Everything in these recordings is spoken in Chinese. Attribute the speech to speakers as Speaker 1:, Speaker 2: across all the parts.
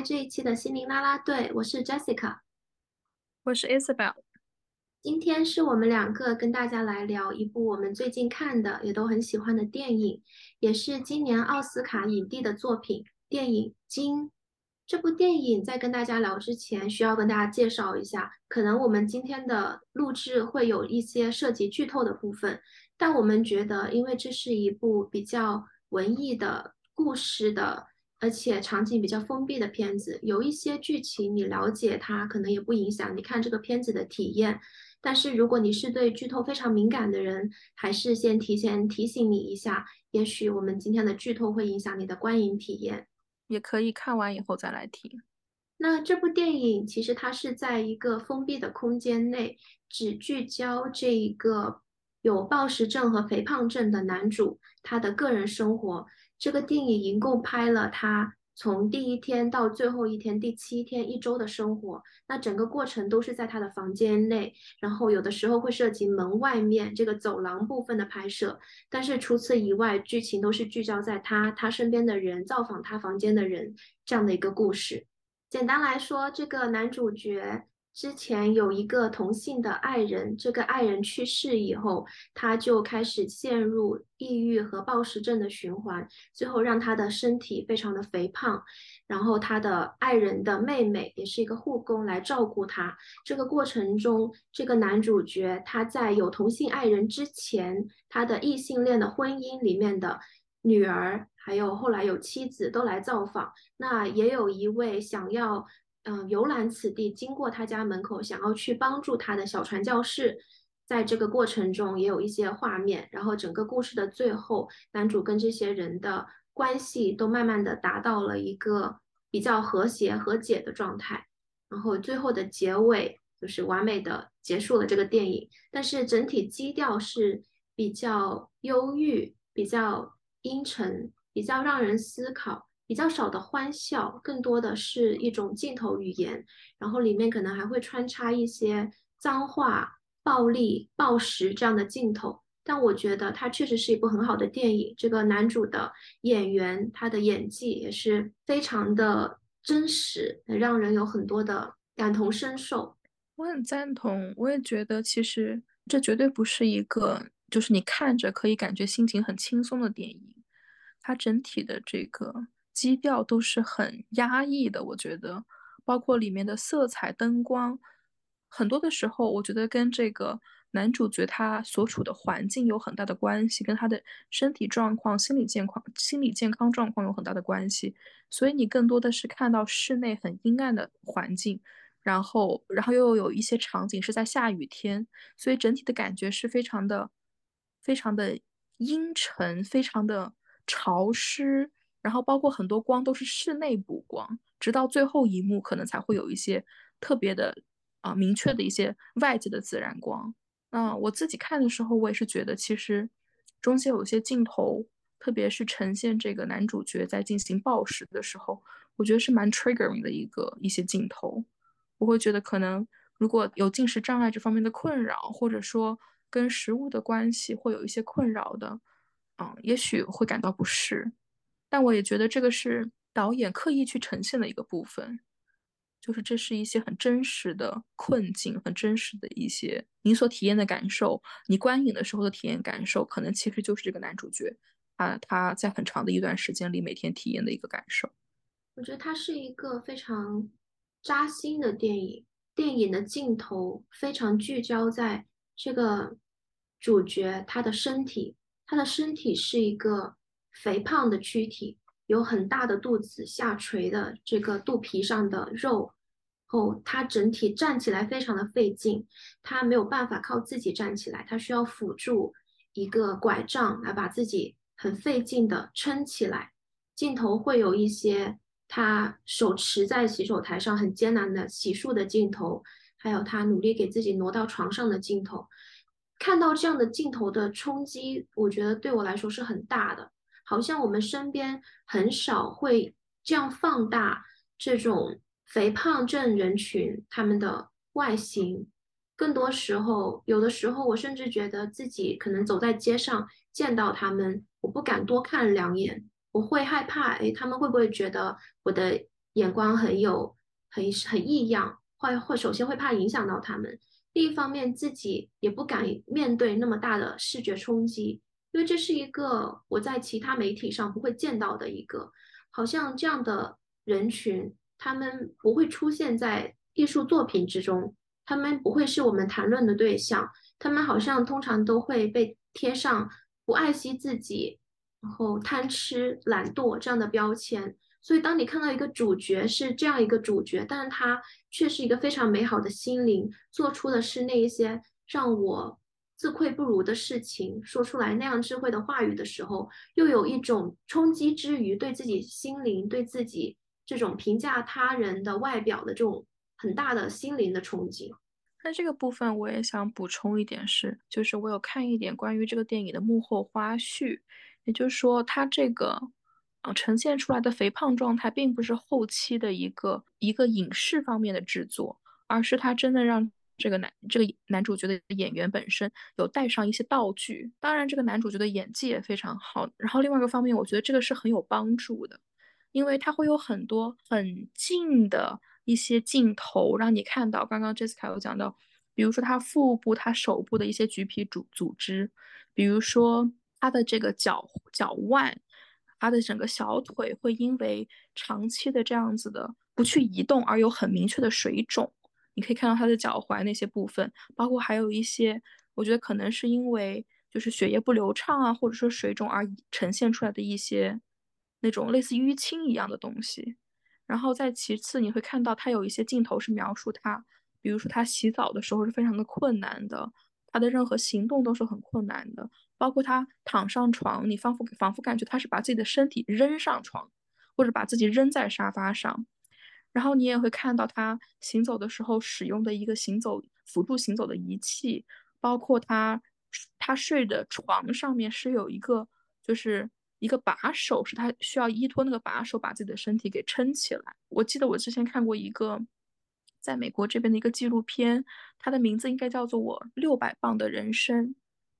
Speaker 1: 来这一期的心灵啦啦队，我是 Jessica，
Speaker 2: 我是 Isabel。
Speaker 1: 今天是我们两个跟大家来聊一部我们最近看的，也都很喜欢的电影，也是今年奥斯卡影帝的作品——电影《金》。这部电影在跟大家聊之前，需要跟大家介绍一下，可能我们今天的录制会有一些涉及剧透的部分，但我们觉得，因为这是一部比较文艺的故事的。而且场景比较封闭的片子，有一些剧情你了解它，可能也不影响你看这个片子的体验。但是如果你是对剧透非常敏感的人，还是先提前提醒你一下，也许我们今天的剧透会影响你的观影体验，
Speaker 2: 也可以看完以后再来听。
Speaker 1: 那这部电影其实它是在一个封闭的空间内，只聚焦这一个有暴食症和肥胖症的男主他的个人生活。这个电影一共拍了他从第一天到最后一天第七天一周的生活，那整个过程都是在他的房间内，然后有的时候会涉及门外面这个走廊部分的拍摄，但是除此以外，剧情都是聚焦在他他身边的人造访他房间的人这样的一个故事。简单来说，这个男主角。之前有一个同性的爱人，这个爱人去世以后，他就开始陷入抑郁和暴食症的循环，最后让他的身体非常的肥胖。然后他的爱人的妹妹也是一个护工来照顾他。这个过程中，这个男主角他在有同性爱人之前，他的异性恋的婚姻里面的女儿，还有后来有妻子都来造访。那也有一位想要。嗯，游览此地，经过他家门口，想要去帮助他的小传教士，在这个过程中也有一些画面。然后整个故事的最后，男主跟这些人的关系都慢慢的达到了一个比较和谐和解的状态。然后最后的结尾就是完美的结束了这个电影。但是整体基调是比较忧郁、比较阴沉、比较让人思考。比较少的欢笑，更多的是一种镜头语言，然后里面可能还会穿插一些脏话、暴力、暴食这样的镜头。但我觉得它确实是一部很好的电影。这个男主的演员，他的演技也是非常的真实，让人有很多的感同身受。
Speaker 2: 我很赞同，我也觉得其实这绝对不是一个就是你看着可以感觉心情很轻松的电影，它整体的这个。基调都是很压抑的，我觉得，包括里面的色彩、灯光，很多的时候，我觉得跟这个男主角他所处的环境有很大的关系，跟他的身体状况、心理健康、心理健康状况有很大的关系。所以你更多的是看到室内很阴暗的环境，然后，然后又有一些场景是在下雨天，所以整体的感觉是非常的、非常的阴沉，非常的潮湿。然后包括很多光都是室内补光，直到最后一幕可能才会有一些特别的啊明确的一些外界的自然光。那我自己看的时候，我也是觉得其实中间有些镜头，特别是呈现这个男主角在进行暴食的时候，我觉得是蛮 triggering 的一个一些镜头。我会觉得可能如果有进食障碍这方面的困扰，或者说跟食物的关系会有一些困扰的，嗯，也许会感到不适。但我也觉得这个是导演刻意去呈现的一个部分，就是这是一些很真实的困境，很真实的一些你所体验的感受，你观影的时候的体验感受，可能其实就是这个男主角啊他在很长的一段时间里每天体验的一个感受。
Speaker 1: 我觉得它是一个非常扎心的电影，电影的镜头非常聚焦在这个主角他的身体，他的身体是一个。肥胖的躯体，有很大的肚子下垂的这个肚皮上的肉后，他整体站起来非常的费劲，他没有办法靠自己站起来，他需要辅助一个拐杖来把自己很费劲的撑起来。镜头会有一些他手持在洗手台上很艰难的洗漱的镜头，还有他努力给自己挪到床上的镜头。看到这样的镜头的冲击，我觉得对我来说是很大的。好像我们身边很少会这样放大这种肥胖症人群他们的外形，更多时候，有的时候我甚至觉得自己可能走在街上见到他们，我不敢多看两眼，我会害怕，诶，他们会不会觉得我的眼光很有很很异样，会会首先会怕影响到他们，另一方面自己也不敢面对那么大的视觉冲击，因为这是一个我在其他媒体上不会见到的一个，好像这样的人群，他们不会出现在艺术作品之中，他们不会是我们谈论的对象，他们好像通常都会被贴上不爱惜自己。然后贪吃、懒惰这样的标签，所以当你看到一个主角是这样一个主角，但是他却是一个非常美好的心灵，做出的是那一些让我自愧不如的事情，说出来那样智慧的话语的时候，又有一种冲击之余对自己心灵、对自己这种评价他人的外表的这种很大的心灵的冲击。
Speaker 2: 那这个部分我也想补充一点是，就是我有看一点关于这个电影的幕后花絮。也就是说，他这个，呃，呈现出来的肥胖状态，并不是后期的一个一个影视方面的制作，而是他真的让这个男这个男主角的演员本身有带上一些道具。当然，这个男主角的演技也非常好。然后另外一个方面，我觉得这个是很有帮助的，因为他会有很多很近的一些镜头，让你看到刚刚 Jessica 有讲到，比如说他腹部、他手部的一些橘皮组组织，比如说。他的这个脚脚腕，他的整个小腿会因为长期的这样子的不去移动而有很明确的水肿。你可以看到他的脚踝那些部分，包括还有一些，我觉得可能是因为就是血液不流畅啊，或者说水肿而呈现出来的一些那种类似淤青一样的东西。然后再其次，你会看到他有一些镜头是描述他，比如说他洗澡的时候是非常的困难的，他的任何行动都是很困难的。包括他躺上床，你仿佛仿佛感觉他是把自己的身体扔上床，或者把自己扔在沙发上，然后你也会看到他行走的时候使用的一个行走辅助行走的仪器，包括他他睡的床上面是有一个就是一个把手，是他需要依托那个把手把自己的身体给撑起来。我记得我之前看过一个在美国这边的一个纪录片，它的名字应该叫做《我六百磅的人生》。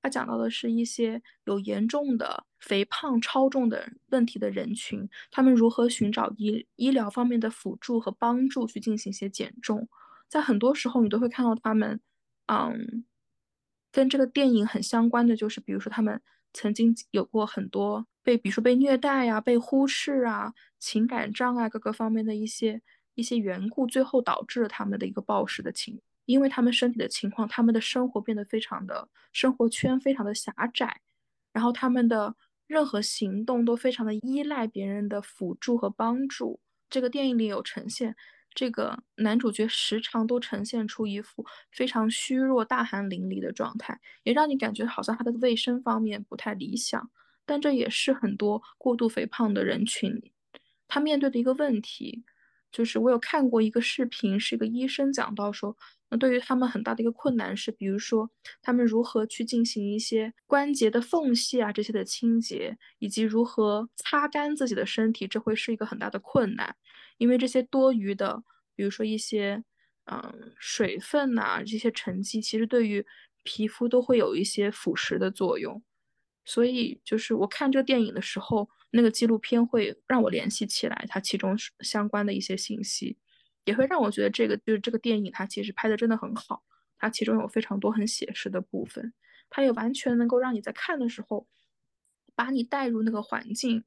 Speaker 2: 他讲到的是一些有严重的肥胖、超重的问题的人群，他们如何寻找医医疗方面的辅助和帮助去进行一些减重。在很多时候，你都会看到他们，嗯，跟这个电影很相关的就是，比如说他们曾经有过很多被，比如说被虐待呀、被忽视啊、情感障碍各个方面的一些一些缘故，最后导致他们的一个暴食的情。因为他们身体的情况，他们的生活变得非常的生活圈非常的狭窄，然后他们的任何行动都非常的依赖别人的辅助和帮助。这个电影里有呈现，这个男主角时常都呈现出一副非常虚弱、大汗淋漓的状态，也让你感觉好像他的卫生方面不太理想。但这也是很多过度肥胖的人群他面对的一个问题。就是我有看过一个视频，是一个医生讲到说。那对于他们很大的一个困难是，比如说他们如何去进行一些关节的缝隙啊这些的清洁，以及如何擦干自己的身体，这会是一个很大的困难，因为这些多余的，比如说一些嗯水分呐这些沉积，其实对于皮肤都会有一些腐蚀的作用。所以就是我看这个电影的时候，那个纪录片会让我联系起来它其中相关的一些信息。也会让我觉得这个就是这个电影，它其实拍的真的很好，它其中有非常多很写实的部分，它也完全能够让你在看的时候，把你带入那个环境，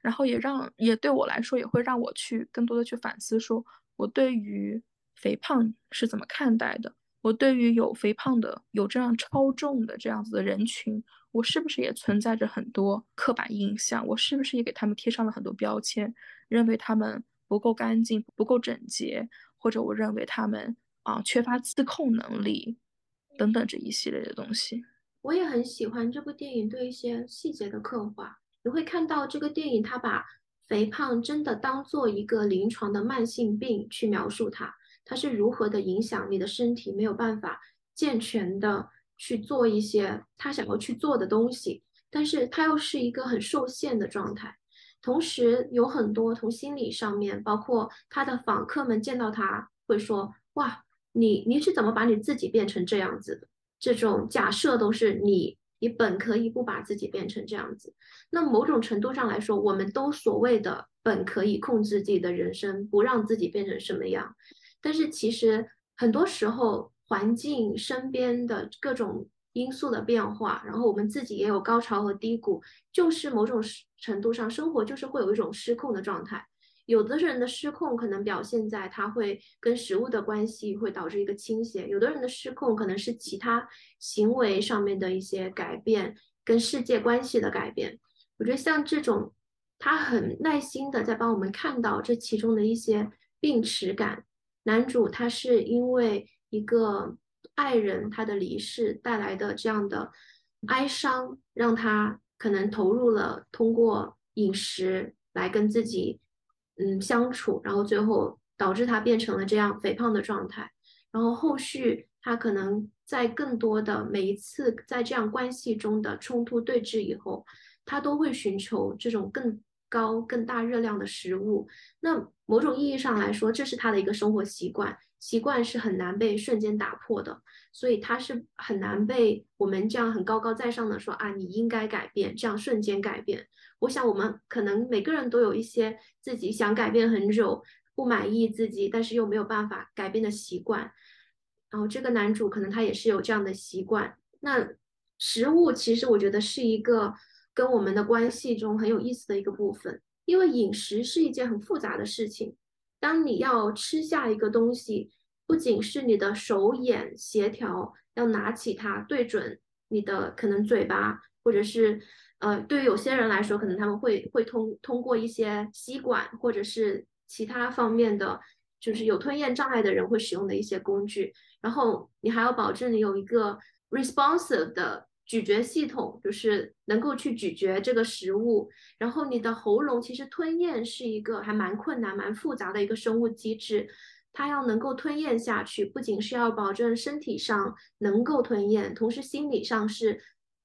Speaker 2: 然后也让也对我来说也会让我去更多的去反思，说我对于肥胖是怎么看待的，我对于有肥胖的有这样超重的这样子的人群，我是不是也存在着很多刻板印象，我是不是也给他们贴上了很多标签，认为他们。不够干净，不够整洁，或者我认为他们啊缺乏自控能力，等等这一系列的东西。
Speaker 1: 我也很喜欢这部电影对一些细节的刻画。你会看到这个电影，它把肥胖真的当做一个临床的慢性病去描述它，它是如何的影响你的身体，没有办法健全的去做一些他想要去做的东西，但是它又是一个很受限的状态。同时有很多从心理上面，包括他的访客们见到他会说：“哇，你你是怎么把你自己变成这样子的？”这种假设都是你你本可以不把自己变成这样子。那某种程度上来说，我们都所谓的本可以控制自己的人生，不让自己变成什么样。但是其实很多时候，环境身边的各种因素的变化，然后我们自己也有高潮和低谷，就是某种程度上，生活就是会有一种失控的状态。有的人的失控可能表现在他会跟食物的关系会导致一个倾斜，有的人的失控可能是其他行为上面的一些改变，跟世界关系的改变。我觉得像这种，他很耐心的在帮我们看到这其中的一些病耻感。男主他是因为一个爱人他的离世带来的这样的哀伤，让他可能投入了通过饮食来跟自己。嗯，相处，然后最后导致他变成了这样肥胖的状态。然后后续他可能在更多的每一次在这样关系中的冲突对峙以后，他都会寻求这种更高、更大热量的食物。那某种意义上来说，这是他的一个生活习惯，习惯是很难被瞬间打破的。所以他是很难被我们这样很高高在上的说啊，你应该改变，这样瞬间改变。我想，我们可能每个人都有一些自己想改变很久、不满意自己，但是又没有办法改变的习惯。然后，这个男主可能他也是有这样的习惯。那食物其实我觉得是一个跟我们的关系中很有意思的一个部分，因为饮食是一件很复杂的事情。当你要吃下一个东西，不仅是你的手眼协调，要拿起它对准你的可能嘴巴，或者是。呃，对于有些人来说，可能他们会会通通过一些吸管或者是其他方面的，就是有吞咽障碍的人会使用的一些工具。然后你还要保证你有一个 responsive 的咀嚼系统，就是能够去咀嚼这个食物。然后你的喉咙其实吞咽是一个还蛮困难、蛮复杂的一个生物机制，它要能够吞咽下去，不仅是要保证身体上能够吞咽，同时心理上是。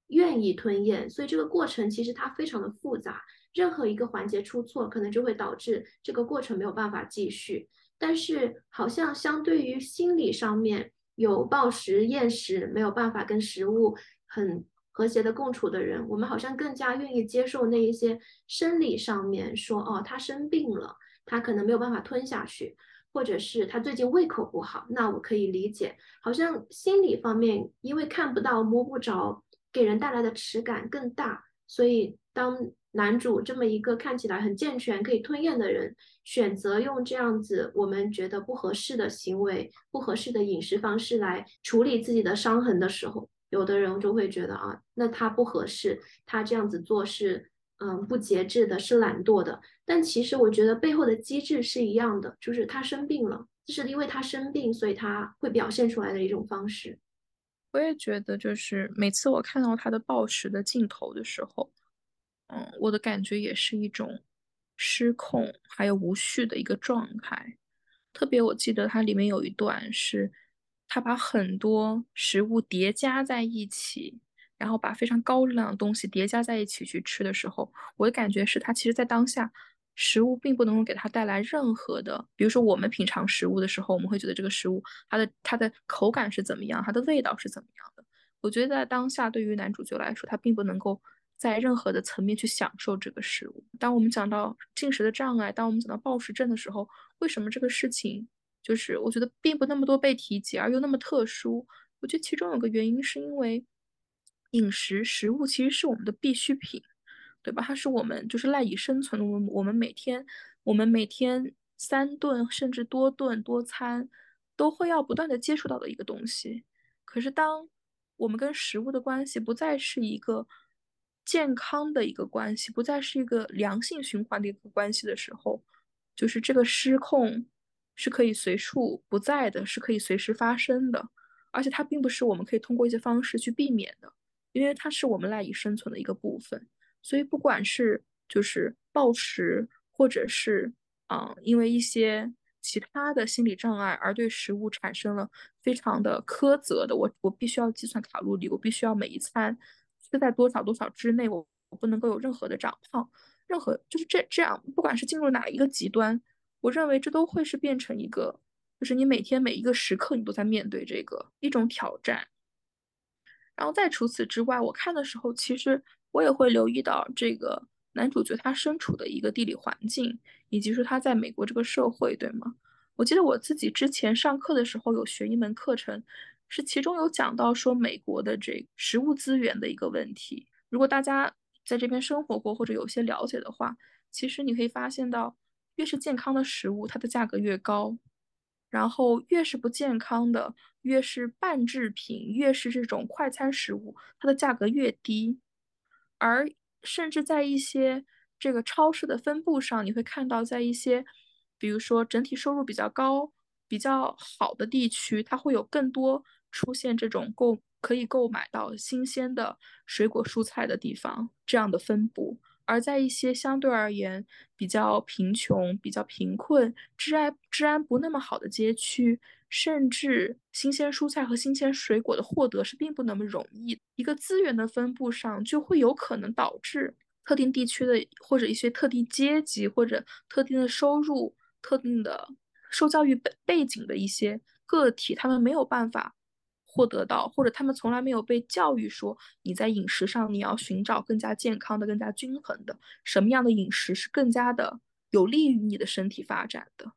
Speaker 1: 愿意吞咽，所以这个过程其实它非常的复杂，任何一个环节出错，可能就会导致这个过程没有办法继续。但是好像相对于心理上面有暴食厌食，没有办法跟食物很和谐的共处的人，我们好像更加愿意接受那一些生理上面说，哦，他生病了，他可能没有办法吞下去，或者是他最近胃口不好，那我可以理解。好像心理方面，因为看不到摸不着。给人带来的耻感更大，所以当男主这么一个看起来很健全、可以吞咽的人，选择用这样子我们觉得不合适的行为、不合适的饮食方式来处理自己的伤痕的时候，有的人就会觉得啊，那他不合适，他这样子做是嗯不节制的，是懒惰的。但其实我觉得背后的机制是一样的，就是他生病了，就是因为他生病，所以他会表现出来的一种方式。
Speaker 2: 我也觉得，就是每次我看到他的暴食的镜头的时候，嗯，我的感觉也是一种失控还有无序的一个状态。特别我记得它里面有一段是，他把很多食物叠加在一起，然后把非常高热量的东西叠加在一起去吃的时候，我的感觉是他其实在当下。食物并不能够给他带来任何的，比如说我们品尝食物的时候，我们会觉得这个食物它的它的口感是怎么样，它的味道是怎么样的。我觉得在当下对于男主角来说，他并不能够在任何的层面去享受这个食物。当我们讲到进食的障碍，当我们讲到暴食症的时候，为什么这个事情就是我觉得并不那么多被提及，而又那么特殊？我觉得其中有个原因是因为饮食食物其实是我们的必需品。对吧？它是我们就是赖以生存的。我们我们每天我们每天三顿甚至多顿多餐都会要不断的接触到的一个东西。可是当我们跟食物的关系不再是一个健康的一个关系，不再是一个良性循环的一个关系的时候，就是这个失控是可以随处不在的，是可以随时发生的。而且它并不是我们可以通过一些方式去避免的，因为它是我们赖以生存的一个部分。所以，不管是就是暴食，或者是啊，因为一些其他的心理障碍而对食物产生了非常的苛责的，我我必须要计算卡路里，我必须要每一餐吃在多少多少之内，我我不能够有任何的长胖，任何就是这这样，不管是进入哪一个极端，我认为这都会是变成一个，就是你每天每一个时刻你都在面对这个一种挑战。然后再除此之外，我看的时候，其实我也会留意到这个男主角他身处的一个地理环境，以及说他在美国这个社会，对吗？我记得我自己之前上课的时候有学一门课程，是其中有讲到说美国的这食物资源的一个问题。如果大家在这边生活过或者有些了解的话，其实你可以发现到，越是健康的食物，它的价格越高。然后越是不健康的，越是半制品，越是这种快餐食物，它的价格越低。而甚至在一些这个超市的分布上，你会看到，在一些比如说整体收入比较高、比较好的地区，它会有更多出现这种购可以购买到新鲜的水果蔬菜的地方这样的分布。而在一些相对而言比较贫穷、比较贫困、治安治安不那么好的街区，甚至新鲜蔬菜和新鲜水果的获得是并不那么容易。一个资源的分布上，就会有可能导致特定地区的或者一些特定阶级或者特定的收入、特定的受教育背背景的一些个体，他们没有办法。获得到，或者他们从来没有被教育说，你在饮食上你要寻找更加健康的、更加均衡的，什么样的饮食是更加的有利于你的身体发展的。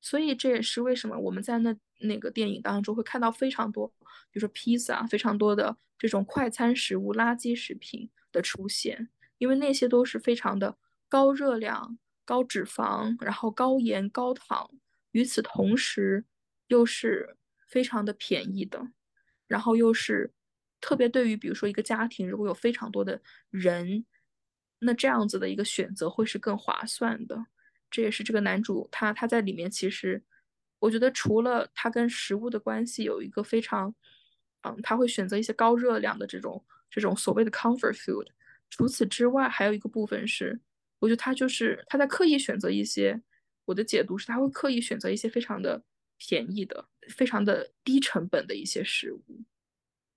Speaker 2: 所以这也是为什么我们在那那个电影当中会看到非常多，比如说披萨，非常多的这种快餐食物、垃圾食品的出现，因为那些都是非常的高热量、高脂肪，然后高盐、高糖，与此同时又是。非常的便宜的，然后又是特别对于比如说一个家庭如果有非常多的人，那这样子的一个选择会是更划算的。这也是这个男主他他在里面其实，我觉得除了他跟食物的关系有一个非常，嗯，他会选择一些高热量的这种这种所谓的 comfort food。除此之外，还有一个部分是，我觉得他就是他在刻意选择一些，我的解读是他会刻意选择一些非常的。便宜的、非常的低成本的一些食物。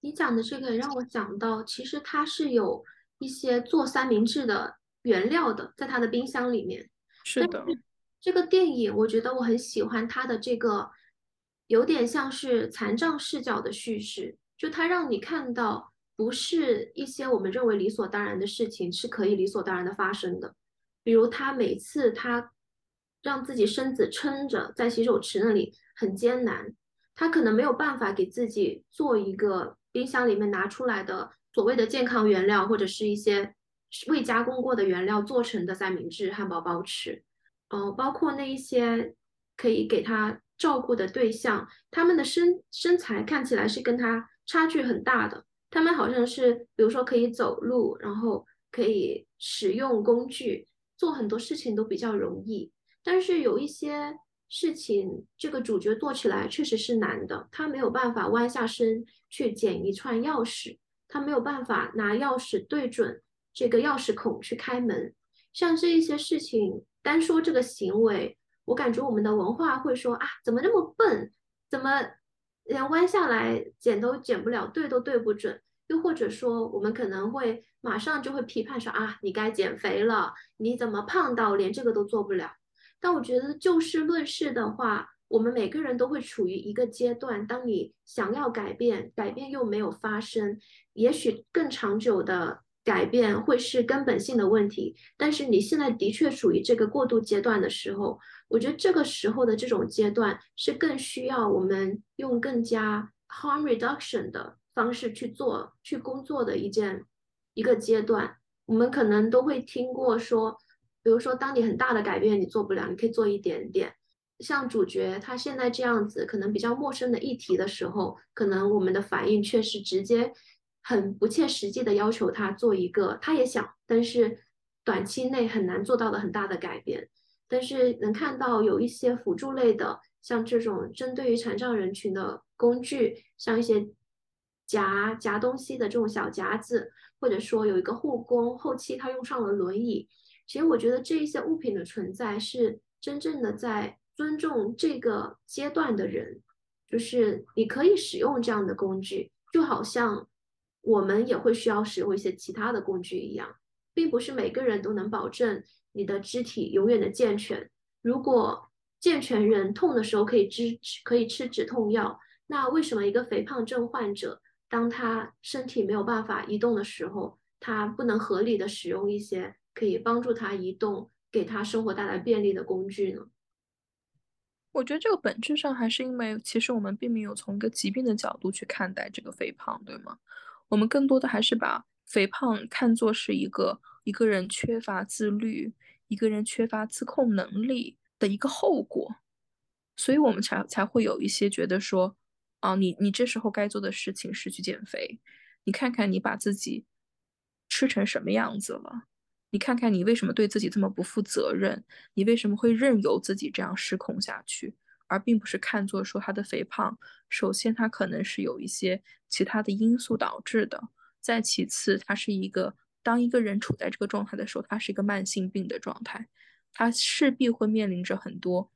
Speaker 1: 你讲的这个让我想到，其实它是有一些做三明治的原料的，在它的冰箱里面。
Speaker 2: 是的，
Speaker 1: 这个电影我觉得我很喜欢它的这个，有点像是残障视角的叙事，就它让你看到，不是一些我们认为理所当然的事情是可以理所当然的发生的。比如他每次他让自己身子撑着在洗手池那里。很艰难，他可能没有办法给自己做一个冰箱里面拿出来的所谓的健康原料，或者是一些未加工过的原料做成的三明治、汉堡包吃。嗯，包括那一些可以给他照顾的对象，他们的身身材看起来是跟他差距很大的。他们好像是，比如说可以走路，然后可以使用工具，做很多事情都比较容易，但是有一些。事情这个主角做起来确实是难的，他没有办法弯下身去捡一串钥匙，他没有办法拿钥匙对准这个钥匙孔去开门。像这一些事情，单说这个行为，我感觉我们的文化会说啊，怎么那么笨，怎么连弯下来捡都捡不了，对都对不准。又或者说，我们可能会马上就会批判说啊，你该减肥了，你怎么胖到连这个都做不了？但我觉得就事论事的话，我们每个人都会处于一个阶段。当你想要改变，改变又没有发生，也许更长久的改变会是根本性的问题。但是你现在的确处于这个过渡阶段的时候，我觉得这个时候的这种阶段是更需要我们用更加 harm reduction 的方式去做、去工作的一件一个阶段。我们可能都会听过说。比如说，当你很大的改变你做不了，你可以做一点点。像主角他现在这样子，可能比较陌生的议题的时候，可能我们的反应却是直接很不切实际的要求他做一个，他也想，但是短期内很难做到的很大的改变。但是能看到有一些辅助类的，像这种针对于残障人群的工具，像一些夹夹东西的这种小夹子，或者说有一个护工，后期他用上了轮椅。其实我觉得这一些物品的存在是真正的在尊重这个阶段的人，就是你可以使用这样的工具，就好像我们也会需要使用一些其他的工具一样，并不是每个人都能保证你的肢体永远的健全。如果健全人痛的时候可以吃可以吃止痛药，那为什么一个肥胖症患者当他身体没有办法移动的时候，他不能合理的使用一些可以帮助他移动、给他生活带来便利的工具呢？
Speaker 2: 我觉得这个本质上还是因为，其实我们并没有从一个疾病的角度去看待这个肥胖，对吗？我们更多的还是把肥胖看作是一个一个人缺乏自律、一个人缺乏自控能力的一个后果，所以我们才才会有一些觉得说，啊，你你这时候该做的事情是去减肥，你看看你把自己吃成什么样子了。你看看你为什么对自己这么不负责任？你为什么会任由自己这样失控下去，而并不是看作说他的肥胖，首先他可能是有一些其他的因素导致的，再其次，他是一个当一个人处在这个状态的时候，他是一个慢性病的状态，他势必会面临着很多，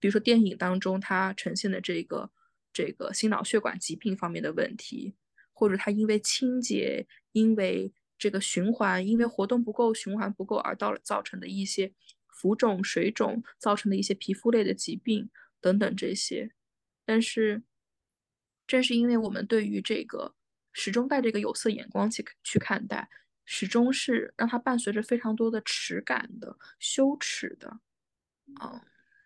Speaker 2: 比如说电影当中他呈现的这个这个心脑血管疾病方面的问题，或者他因为清洁，因为。这个循环，因为活动不够，循环不够而到造成的一些浮肿、水肿，造成的一些皮肤类的疾病等等这些。但是，正是因为我们对于这个始终带着一个有色眼光去去看待，始终是让它伴随着非常多的耻感的、羞耻的，嗯，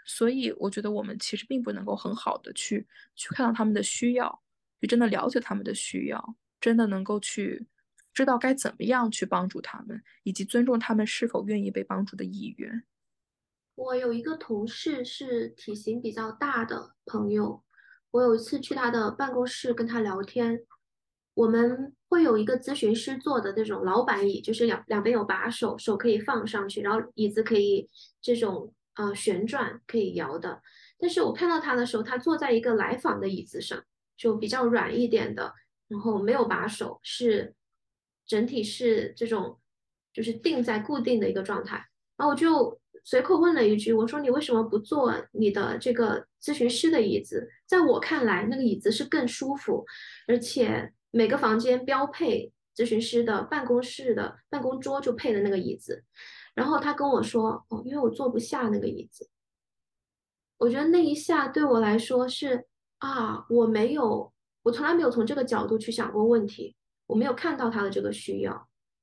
Speaker 2: 所以我觉得我们其实并不能够很好的去去看到他们的需要，去真的了解他们的需要，真的能够去。知道该怎么样去帮助他们，以及尊重他们是否愿意被帮助的意愿。
Speaker 1: 我有一个同事是体型比较大的朋友，我有一次去他的办公室跟他聊天，我们会有一个咨询师坐的那种老板椅，就是两两边有把手，手可以放上去，然后椅子可以这种呃旋转可以摇的。但是我看到他的时候，他坐在一个来访的椅子上，就比较软一点的，然后没有把手，是。整体是这种，就是定在固定的一个状态。然后我就随口问了一句：“我说你为什么不坐你的这个咨询师的椅子？在我看来，那个椅子是更舒服，而且每个房间标配咨询师的办公室的办公桌就配的那个椅子。”然后他跟我说：“哦，因为我坐不下那个椅子。”我觉得那一下对我来说是啊，我没有，我从来没有从这个角度去想过问题。我没有看到他的这个需要，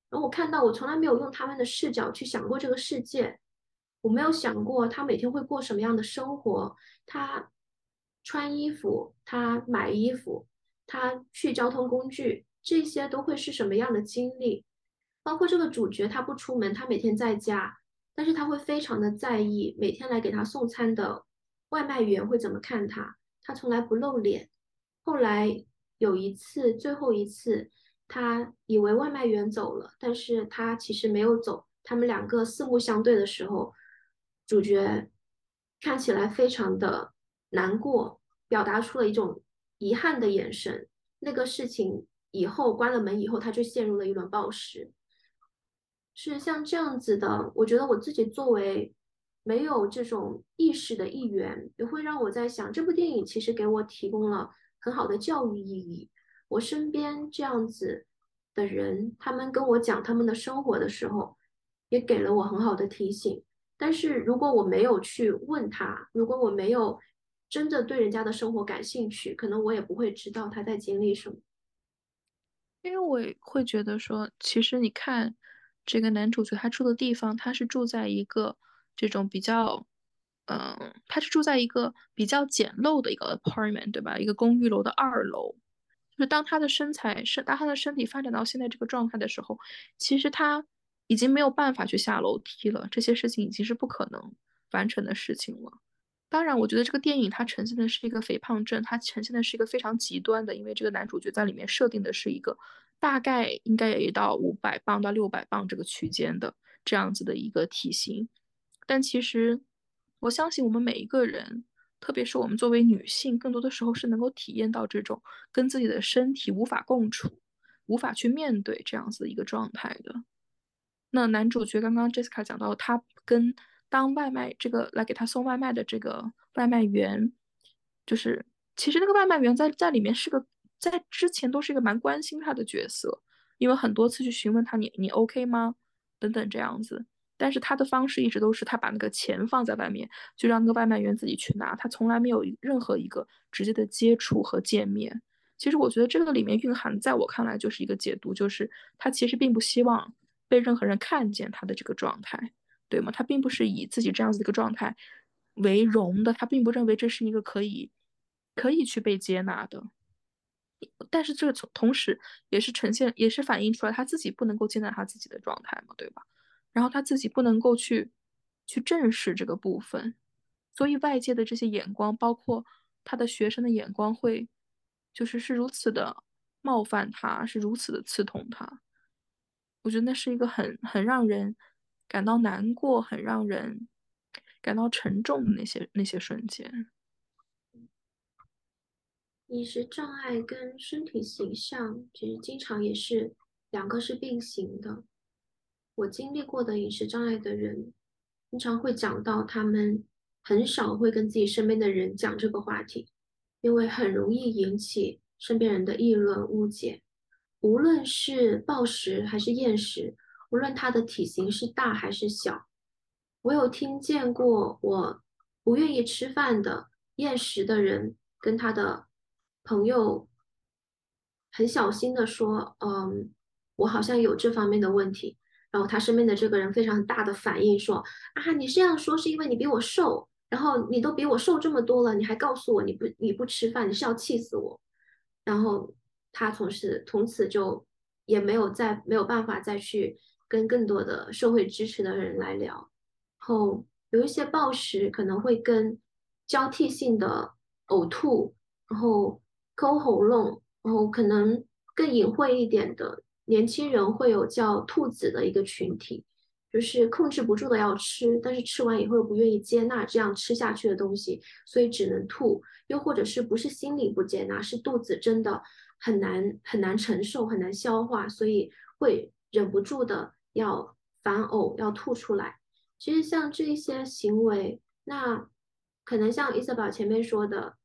Speaker 1: 然后我看到我从来没有用他们的视角去想过这个世界，我没有想过他每天会过什么样的生活，他穿衣服，他买衣服，他去交通工具，这些都会是什么样的经历？包括这个主角他不出门，他每天在家，但是他会非常的在意每天来给他送餐的外卖员会怎么看他，他从来不露脸。后来有一次，最后一次。他以为外卖员走了，但是他其实没有走。他们两个四目相对的时候，主角看起来非常的难过，表达出了一种遗憾的眼神。那个事情以后关了门以后，他就陷入了一轮暴食。是像这样子的，我觉得我自己作为没有这种意识的一员，也会让我在想，这部电影其实给我提供了很好的教育意义。我身边这样子的人，他们跟我讲他们的生活的时候，也给了我很好的提醒。但是如果我没有去问他，如果我没有真的对人家的生活感兴趣，可能我也不会知道他在经历什么。
Speaker 2: 因为我会觉得说，其实你看这个男主角他住的地方，他是住在一个这种比较，嗯，他是住在一个比较简陋的一个 apartment，对吧？一个公寓楼的二楼。就当他的身材是当他的身体发展到现在这个状态的时候，其实他已经没有办法去下楼梯了。这些事情已经是不可能完成的事情了。当然，我觉得这个电影它呈现的是一个肥胖症，它呈现的是一个非常极端的，因为这个男主角在里面设定的是一个大概应该也到五百磅到六百磅这个区间的这样子的一个体型。但其实，我相信我们每一个人。特别是我们作为女性，更多的时候是能够体验到这种跟自己的身体无法共处、无法去面对这样子的一个状态的。那男主角刚刚 Jessica 讲到，他跟当外卖这个来给他送外卖的这个外卖员，就是其实那个外卖员在在里面是个在之前都是一个蛮关心他的角色，因为很多次去询问他你你 OK 吗等等这样子。但是他的方式一直都是他把那个钱放在外面，就让那个外卖员自己去拿，他从来没有任何一个直接的接触和见面。其实我觉得这个里面蕴含，在我看来就是一个解读，就是他其实并不希望被任何人看见他的这个状态，对吗？他并不是以自己这样子的一个状态为荣的，他并不认为这是一个可以可以去被接纳的。但是这个从同时也是呈现，也是反映出来他自己不能够接纳他自己的状态嘛，对吧？然后他自己不能够去去正视这个部分，所以外界的这些眼光，包括他的学生的眼光会。就是是如此的冒犯他，是如此的刺痛他。我觉得那是一个很很让人感到难过、很让人感到沉重的那些那些瞬间。
Speaker 1: 饮食障碍跟身体形象其实经常也是两个是并行的。我经历过的饮食障碍的人，经常会讲到他们很少会跟自己身边的人讲这个话题。因为很容易引起身边人的议论误解，无论是暴食还是厌食，无论他的体型是大还是小，我有听见过我不愿意吃饭的厌食的人跟他的朋友很小心的说：“嗯，我好像有这方面的问题。”然后他身边的这个人非常大的反应说：“啊，你这样说是因为你比我瘦。”然后你都比我瘦这么多了，你还告诉我你不你不吃饭，你是要气死我。然后他从此从此就也没有再没有办法再去跟更多的社会支持的人来聊。然后有一些暴食可能会跟交替性的呕吐，然后抠喉咙，然后可能更隐晦一点的年轻人会有叫兔子的一个群体。就是控制不住的要吃，但是吃完以后又不愿意接纳这样吃下去的东西，所以只能吐。又或者是不是心里不接纳，是肚子真的很难很难承受，很难消化，所以会忍不住的要反呕，要吐出来。其实像这些行为，那可能像伊瑟宝前面说的，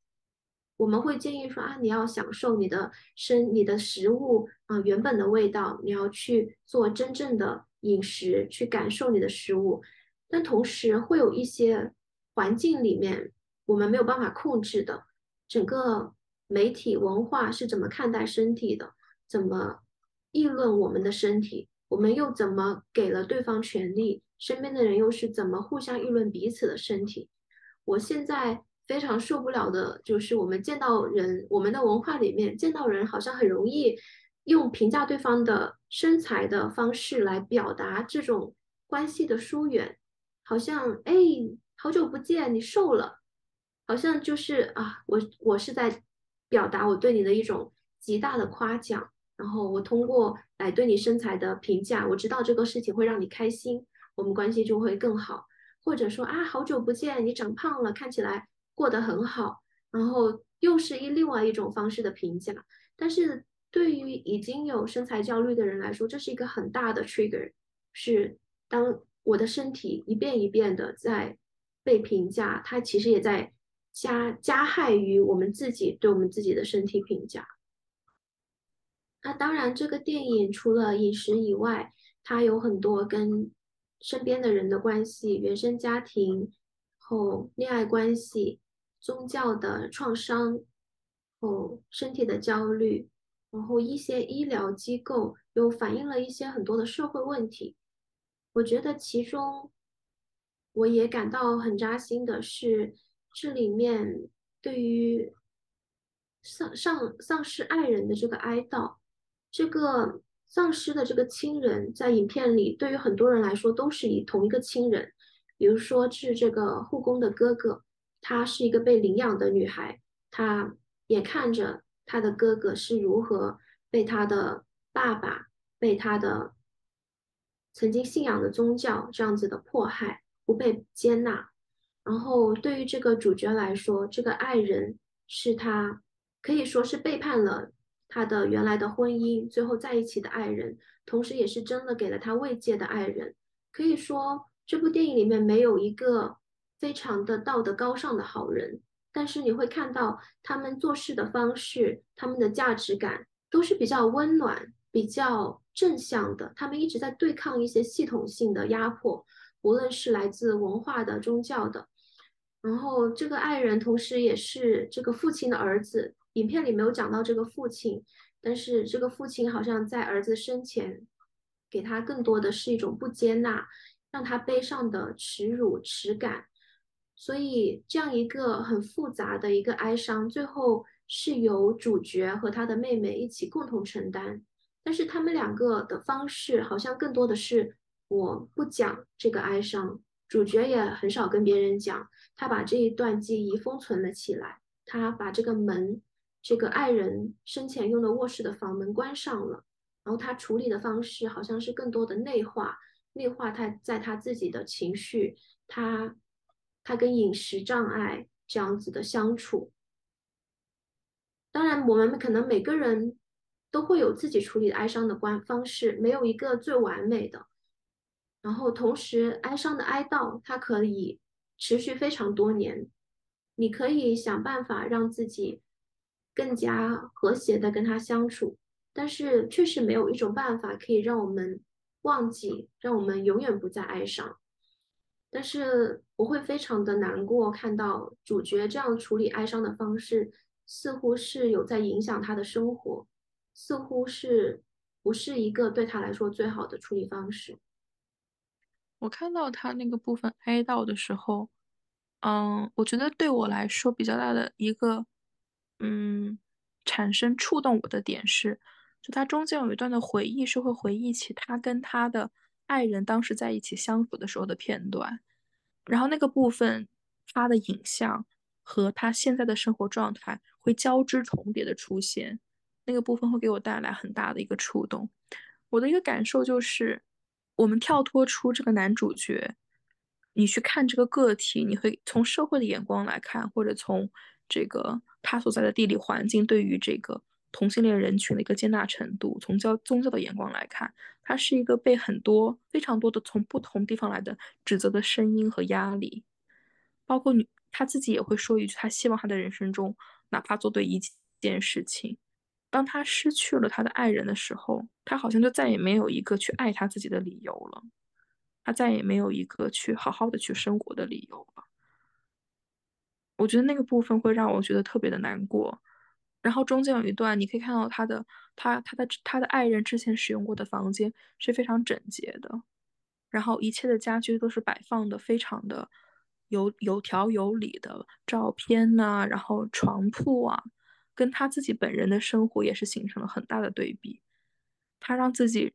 Speaker 1: 我们会建议说啊，你要享受你的身你的食物啊原本的味道，你要去做真正的。饮食去感受你的食物，但同时会有一些环境里面我们没有办法控制的。整个媒体文化是怎么看待身体的？怎么议论我们的身体？我们又怎么给了对方权利？身边的人又是怎么互相议论彼此的身体？我现在非常受不了的就是，我们见到人，我们的文化里面见到人好像很容易。用评价对方的身材的方式来表达这种关系的疏远，好像哎，好久不见，你瘦了，好像就是啊，我我是在表达我对你的一种极大的夸奖，然后我通过来对你身材的评价，我知道这个事情会让你开心，我们关系就会更好，或者说啊，好久不见，你长胖了，看起来过得很好，然后又是一另外一种方式的评价，但是。对于已经有身材焦虑的人来说，这是一个很大的 trigger，是当我的身体一遍一遍的在被评价，它其实也在加加害于我们自己对我们自己的身体评价。那当然，这个电影除了饮食以外，它有很多跟身边的人的关系、原生家庭后恋爱关系、宗教的创伤后身体的焦虑。然后一些医疗机构又反映了一些很多的社会问题，我觉得其中我也感到很扎心的是，这里面对于丧丧丧失爱人的这个哀悼，这个丧失的这个亲人，在影片里对于很多人来说都是以同一个亲人，比如说是这个护工的哥哥，她是一个被领养的女孩，她也看着。她的哥哥是如何被她的爸爸、被她的曾经信仰的宗教这样子的迫害、不被接纳？然后对于这个主角来说，这个爱人是他可以说是背叛了他的原来的婚姻，最后在一起的爱人，同时也是真的给了他慰藉的爱人。可以说，这部电影里面没有一个非常的道德高尚的好人。但是你会看到他们做事的方式，他们的价值感都是比较温暖、比较正向的。他们一直在对抗一些系统性的压迫，无论是来自文化的、宗教的。然后这个爱人同时也是这个父亲的儿子，影片里没有讲到这个父亲，但是这个父亲好像在儿子生前给他更多的是一种不接纳，让他背上的耻辱、耻感。所以这样一个很复杂的一个哀伤，最后是由主角和他的妹妹一起共同承担。但是他们两个的方式好像更多的是我不讲这个哀伤，主角也很少跟别人讲，他把这一段记忆封存了起来，他把这个门，这个爱人生前用的卧室的房门关上了，然后他处理的方式好像是更多的内化，内化他在他自己的情绪，他。他跟饮食障碍这样子的相处，当然我们可能每个人都会有自己处理哀伤的关方式，没有一个最完美的。然后同时，哀伤的哀悼它可以持续非常多年，你可以想办法让自己更加和谐的跟他相处，但是确实没有一种办法可以让我们忘记，让我们永远不再哀伤。但是我会非常的难过，看到主角这样处理哀伤的方式，似乎是有在影响他的生活，似乎是不是一个对他来说最好的处理方式。
Speaker 2: 我看到他那个部分哀悼的时候，嗯，我觉得对我来说比较大的一个，嗯，产生触动我的点是，就他中间有一段的回忆是会回忆起他跟他的。爱人当时在一起相处的时候的片段，然后那个部分，他的影像和他现在的生活状态会交织重叠的出现，那个部分会给我带来很大的一个触动。我的一个感受就是，我们跳脱出这个男主角，你去看这个个体，你会从社会的眼光来看，或者从这个他所在的地理环境对于这个。同性恋人群的一个接纳程度，从教宗教的眼光来看，他是一个被很多非常多的从不同地方来的指责的声音和压力，包括女他自己也会说一句，他希望他的人生中哪怕做对一件事情。当他失去了他的爱人的时候，他好像就再也没有一个去爱他自己的理由了，他再也没有一个去好好的去生活的理由了。我觉得那个部分会让我觉得特别的难过。然后中间有一段，你可以看到他的他他的他的爱人之前使用过的房间是非常整洁的，然后一切的家具都是摆放的非常的有有条有理的，照片呐，然后床铺啊，跟他自己本人的生活也是形成了很大的对比。他让自己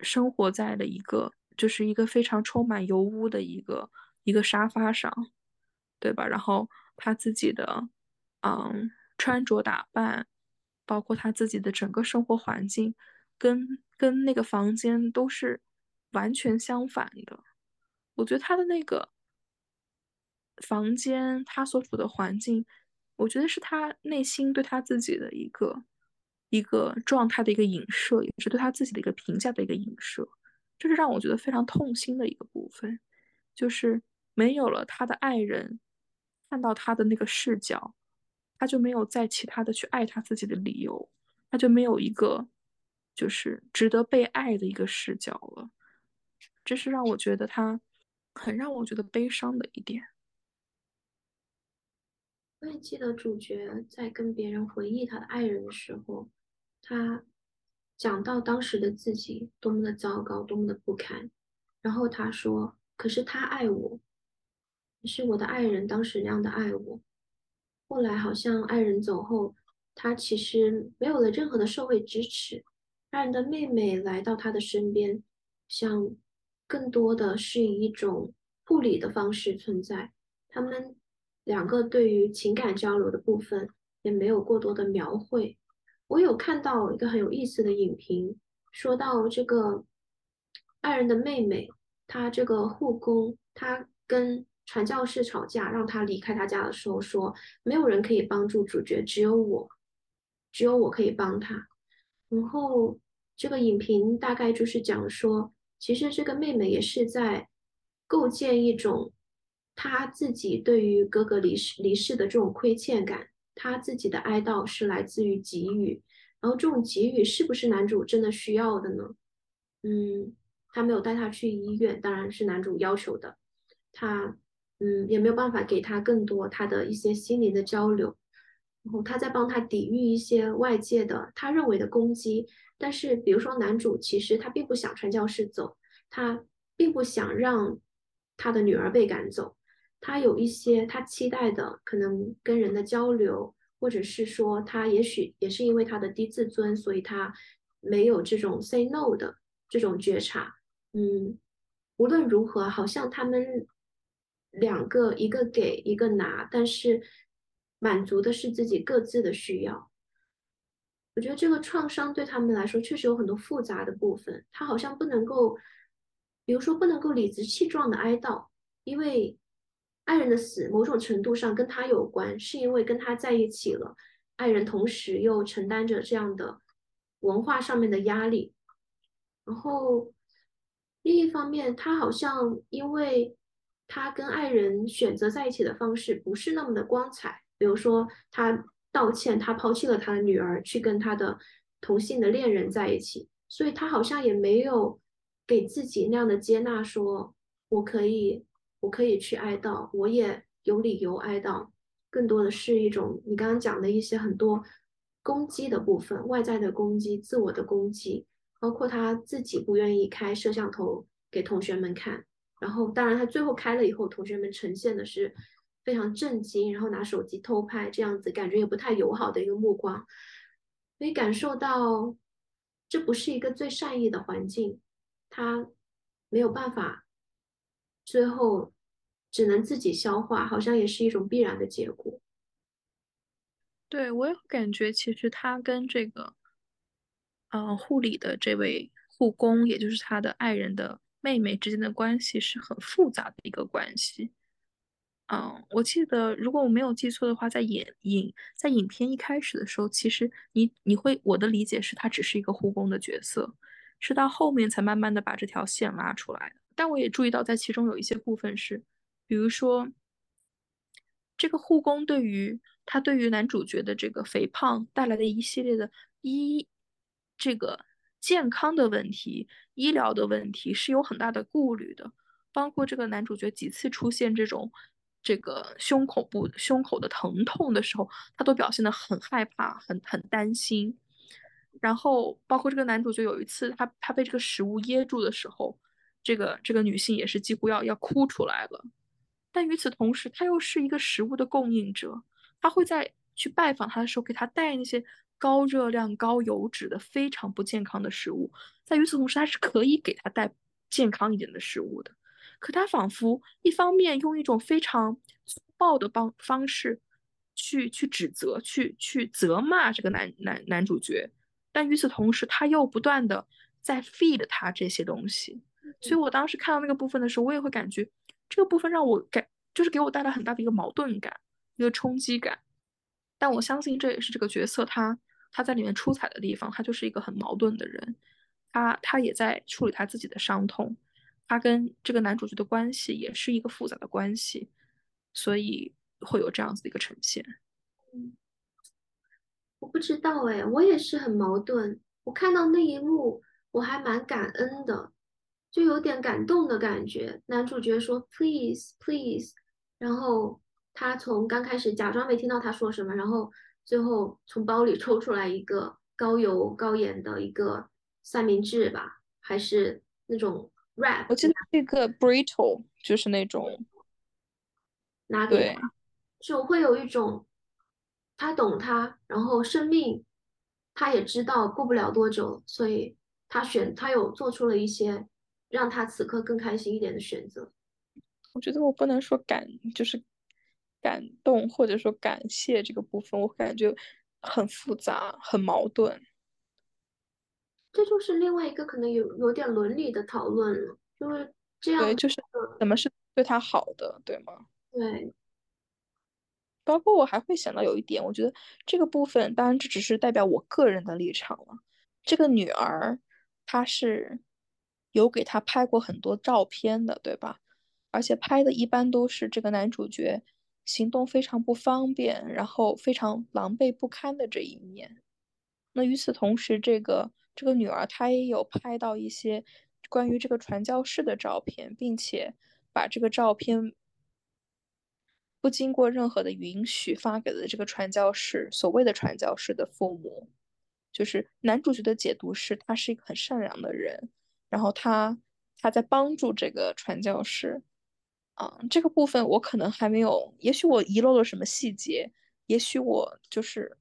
Speaker 2: 生活在了一个就是一个非常充满油污的一个一个沙发上，对吧？然后他自己的嗯。穿着打扮，包括他自己的整个生活环境，跟跟那个房间都是完全相反的。我觉得他的那个房间，他所处的环境，我觉得是他内心对他自己的一个一个状态的一个影射，也是对他自己的一个评价的一个影射。这是让我觉得非常痛心的一个部分，就是没有了他的爱人，看到他的那个视角。他就没有再其他的去爱他自己的理由，他就没有一个就是值得被爱的一个视角了，这是让我觉得他很让我觉得悲伤的一点。
Speaker 1: 我也记得主角在跟别人回忆他的爱人的时候，他讲到当时的自己多么的糟糕，多么的不堪，然后他说：“可是他爱我，是我的爱人当时那样的爱我。”后来好像爱人走后，他其实没有了任何的社会支持。爱人的妹妹来到他的身边，像更多的是以一种护理的方式存在。他们两个对于情感交流的部分也没有过多的描绘。我有看到一个很有意思的影评，说到这个爱人的妹妹，她这个护工，她跟。传教士吵架，让他离开他家的时候说：“没有人可以帮助主角，只有我，只有我可以帮他。”然后这个影评大概就是讲说，其实这个妹妹也是在构建一种她自己对于哥哥离世离世的这种亏欠感，她自己的哀悼是来自于给予，然后这种给予是不是男主真的需要的呢？嗯，他没有带他去医院，当然是男主要求的，他。嗯，也没有办法给他更多他的一些心灵的交流。然后他在帮他抵御一些外界的他认为的攻击。但是，比如说男主其实他并不想传教士走，他并不想让他的女儿被赶走，他有一些他期待的可能跟人的交流，或者是说他也许也是因为他的低自尊，所以他没有这种 say no 的这种觉察。嗯，无论如何，好像他们两个一个给一个拿，但是满足的是自己各自的需要。我觉得这个创伤对他们来说确实有很多复杂的部分，他好像不能够，比如说不能够理直气壮的哀悼，因为爱人的死某种程度上跟他有关，是因为跟他在一起了，爱人同时又承担着这样的文化上面的压力，然后另一方面，他好像因为他跟爱人选择在一起的方式不是那么的光彩，比如说他。道歉，他抛弃了他的女儿，去跟他的同性的恋人在一起，所以他好像也没有给自己那样的接纳，说我可以，我可以去哀悼，我也有理由哀悼，更多的是一种你刚刚讲的一些很多攻击的部分，外在的攻击，自我的攻击，包括他自己不愿意开摄像头给同学们看，然后当然他最后开了以后，同学们呈现的是。非常震惊，然后拿手机偷拍，这样子感觉也不太友好的一个目光，可以感受到这不是一个最善意的环境，他没有办法，最后只能自己消化，好像也是一种必然的结果。
Speaker 2: 对我也感觉，其实他跟这个，嗯，护理的这位护工，也就是他的爱人的妹妹之间的关系是很复杂的一个关系。嗯，我记得如果我没有记错的话，在影影在影片一开始的时候，其实你你会我的理解是他只是一个护工的角色，是到后面才慢慢的把这条线拉出来的。但我也注意到，在其中有一些部分是，比如说这个护工对于他对于男主角的这个肥胖带来的一系列的医这个健康的问题、医疗的问题是有很大的顾虑的，包括这个男主角几次出现这种。这个胸口部胸口的疼痛的时候，他都表现得很害怕，很很担心。然后包括这个男主角有一次，他他被这个食物噎住的时候，这个这个女性也是几乎要要哭出来了。但与此同时，他又是一个食物的供应者，他会在去拜访他的时候给他带那些高热量、高油脂的非常不健康的食物。在与此同时，他是可以给他带健康一点的食物的。可他仿佛一方面用一种非常粗暴的方方式去去指责、去去责骂这个男男男主角，但与此同时，他又不断的在 feed 他这些东西。所以我当时看到那个部分的时候，我也会感觉这个部分让我感就是给我带来很大的一个矛盾感、一个冲击感。但我相信这也是这个角色他他在里面出彩的地方，他就是一个很矛盾的人，他他也在处理他自己的伤痛。他跟这个男主角的关系也是一个复杂的关系，所以会有这样子的一个呈现。
Speaker 1: 嗯，我不知道哎，我也是很矛盾。我看到那一幕，我还蛮感恩的，就有点感动的感觉。男主角说 “please please”，然后他从刚开始假装没听到他说什么，然后最后从包里抽出来一个高油高盐的一个三明治吧，还是那种 wrap。
Speaker 2: 我记得这个 brittle 就是那种
Speaker 1: 拿给他，就会有一种他懂他，然后生命他也知道过不了多久，所以他选他有做出了一些让他此刻更开心一点的选择。
Speaker 2: 我觉得我不能说感就是感动或者说感谢这个部分，我感觉很复杂，很矛盾。
Speaker 1: 这就是另外一个可能有有点伦理的讨论了，就是这样。
Speaker 2: 对，就是怎么是对他好的，对吗？
Speaker 1: 对。
Speaker 2: 包括我还会想到有一点，我觉得这个部分，当然这只是代表我个人的立场了。这个女儿，她是有给他拍过很多照片的，对吧？而且拍的一般都是这个男主角行动非常不方便，然后非常狼狈不堪的这一面。那与此同时，这个。这个女儿她也有拍到一些关于这个传教士的照片，并且把这个照片不经过任何的允许发给了这个传教士，所谓的传教士的父母。就是男主角的解读是，他是一个很善良的人，然后他他在帮助这个传教士。啊，这个部分我可能还没有，也许我遗漏了什么细节，也许我就是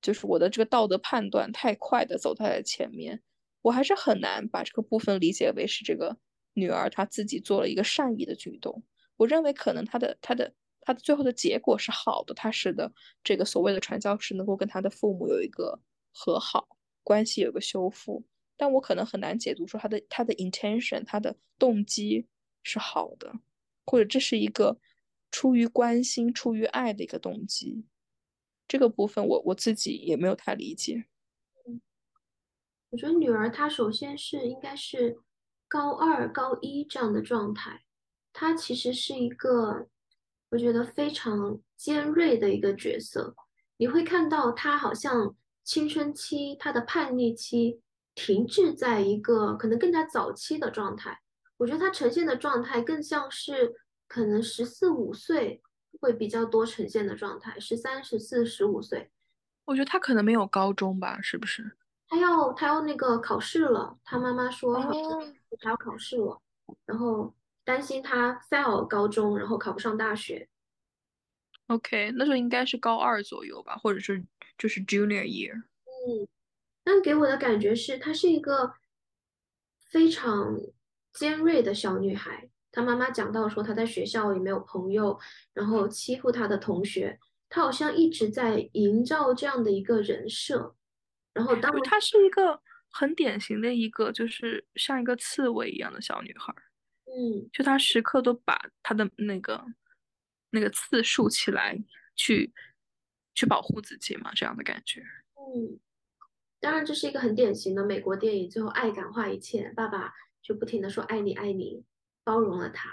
Speaker 2: 就是我的这个道德判断太快的走在了前面，我还是很难把这个部分理解为是这个女儿她自己做了一个善意的举动。我认为可能她的她的她的最后的结果是好的，她使得这个所谓的传教士能够跟他的父母有一个和好关系，有一个修复。但我可能很难解读说他的他的 intention，他的动机是好的。或者这是一个出于关心、出于爱的一个动机，这个部分我我自己也没有太理解。
Speaker 1: 我觉得女儿她首先是应该是高二、高一这样的状态，她其实是一个我觉得非常尖锐的一个角色。你会看到她好像青春期、她的叛逆期停滞在一个可能更加早期的状态。我觉得她呈现的状态更像是可能十四五岁会比较多呈现的状态，十三、十四、十五岁。
Speaker 2: 我觉得他可能没有高中吧，是不是？
Speaker 1: 他要他要那个考试了，他妈妈说好像他要考试了，然后担心他 fail 高中，然后考不上大学。
Speaker 2: OK，那就应该是高二左右吧，或者是就是 junior year。
Speaker 1: 嗯，但给我的感觉是，她是一个非常。尖锐的小女孩，她妈妈讲到说他在学校也没有朋友，然后欺负他的同学，他好像一直在营造这样的一个人设。然后，当
Speaker 2: 她是一个很典型的一个，就是像一个刺猬一样的小女孩。
Speaker 1: 嗯，
Speaker 2: 就她时刻都把她的那个那个刺竖起来，去去保护自己嘛，这样的感觉。
Speaker 1: 嗯，当然这是一个很典型的美国电影，最后爱感化一切，爸爸。就不停的说爱你爱你，包容了他。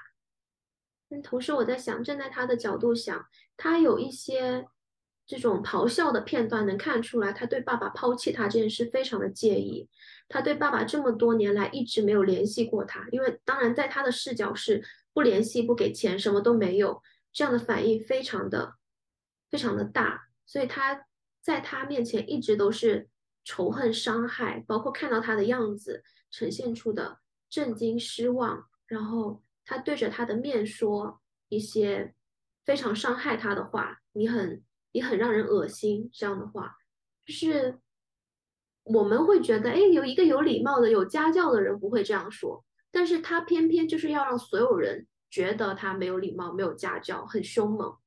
Speaker 1: 但同时我在想，站在他的角度想，他有一些这种咆哮的片段，能看出来他对爸爸抛弃他这件事非常的介意。他对爸爸这么多年来一直没有联系过他，因为当然在他的视角是不联系、不给钱、什么都没有，这样的反应非常的非常的大。所以他在他面前一直都是仇恨、伤害，包括看到他的样子呈现出的。震惊、失望，然后他对着他的面说一些非常伤害他的话，你很你很让人恶心这样的话，就是我们会觉得，哎，有一个有礼貌的、有家教的人不会这样说，但是他偏偏就是要让所有人觉得他没有礼貌、没有家教、很凶猛。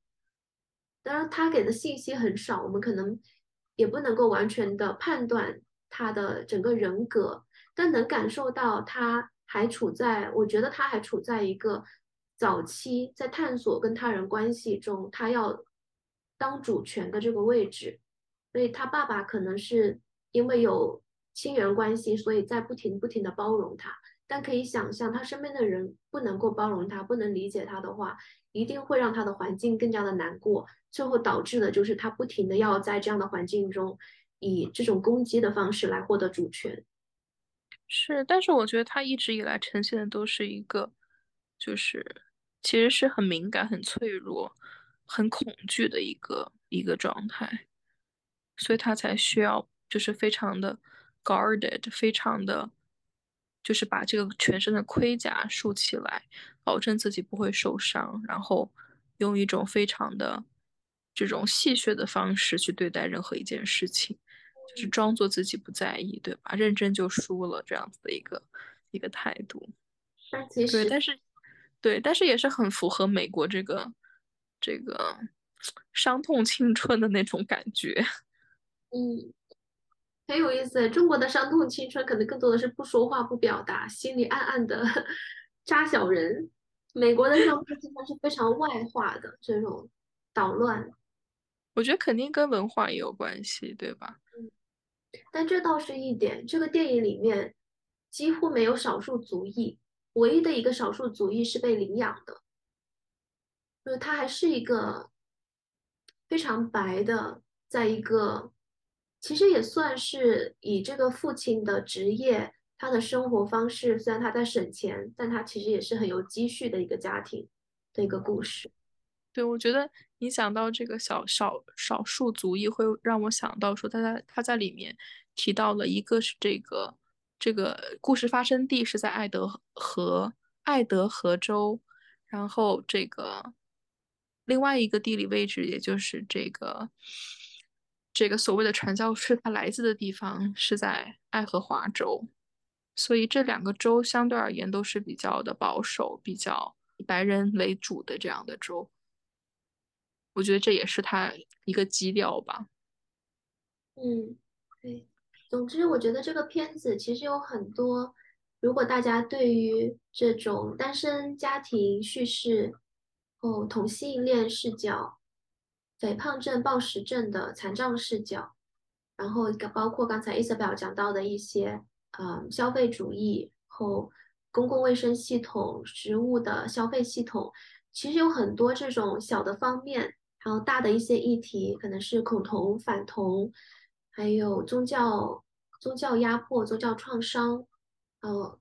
Speaker 1: 当然，他给的信息很少，我们可能也不能够完全的判断他的整个人格。但能感受到他还处在，我觉得他还处在一个早期在探索跟他人关系中，他要当主权的这个位置。所以他爸爸可能是因为有亲缘关系，所以在不停不停的包容他。但可以想象，他身边的人不能够包容他，不能理解他的话，一定会让他的环境更加的难过。最后导致的就是他不停的要在这样的环境中，以这种攻击的方式来获得主权。
Speaker 2: 是，但是我觉得他一直以来呈现的都是一个，就是其实是很敏感、很脆弱、很恐惧的一个一个状态，所以他才需要就是非常的 guarded，非常的，就是把这个全身的盔甲竖起来，保证自己不会受伤，然后用一种非常的这种戏谑的方式去对待任何一件事情。就是装作自己不在意，对吧？认真就输了这样子的一个一个态度。
Speaker 1: 但其实，
Speaker 2: 对，但是，对，但是也是很符合美国这个这个伤痛青春的那种感觉。
Speaker 1: 嗯，很有意思。中国的伤痛青春可能更多的是不说话、不表达，心里暗暗的 扎小人。美国的伤痛青春是非常外化的这种捣乱。
Speaker 2: 我觉得肯定跟文化也有关系，对吧？
Speaker 1: 但这倒是一点，这个电影里面几乎没有少数族裔，唯一的一个少数族裔是被领养的，就是他还是一个非常白的，在一个其实也算是以这个父亲的职业，他的生活方式，虽然他在省钱，但他其实也是很有积蓄的一个家庭的一个故事。
Speaker 2: 对，我觉得你想到这个小少少数族裔，会让我想到说他在他在里面提到了一个是这个这个故事发生地是在爱德河爱德荷州，然后这个另外一个地理位置，也就是这个这个所谓的传教士他来自的地方是在爱荷华州，所以这两个州相对而言都是比较的保守，比较以白人为主的这样的州。我觉得这也是他一个基调吧。
Speaker 1: 嗯，对。总之，我觉得这个片子其实有很多，如果大家对于这种单身家庭叙事、哦同性恋视角、肥胖症、暴食症的残障视角，然后包括刚才 Isabel 讲到的一些，嗯，消费主义后公共卫生系统、食物的消费系统，其实有很多这种小的方面。还有大的一些议题，可能是恐同、反同，还有宗教、宗教压迫、宗教创伤，呃，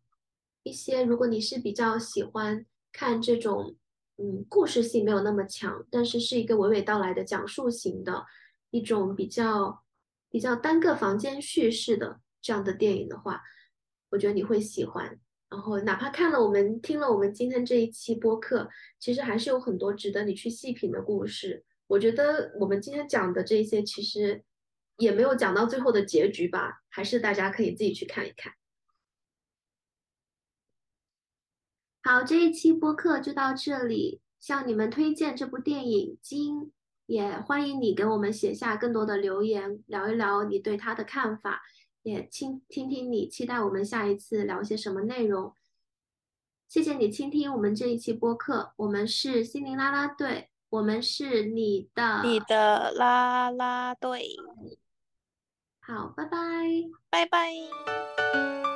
Speaker 1: 一些如果你是比较喜欢看这种，嗯，故事性没有那么强，但是是一个娓娓道来的讲述型的一种比较比较单个房间叙事的这样的电影的话，我觉得你会喜欢。然后，哪怕看了我们听了我们今天这一期播客，其实还是有很多值得你去细品的故事。我觉得我们今天讲的这些，其实也没有讲到最后的结局吧，还是大家可以自己去看一看。好，这一期播客就到这里，向你们推荐这部电影《金》，也欢迎你给我们写下更多的留言，聊一聊你对他的看法，也倾听听你期待我们下一次聊些什么内容。谢谢你倾听我们这一期播客，我们是心灵啦啦队。我们是你的
Speaker 3: 你的啦啦队，
Speaker 1: 好，拜拜，
Speaker 3: 拜拜。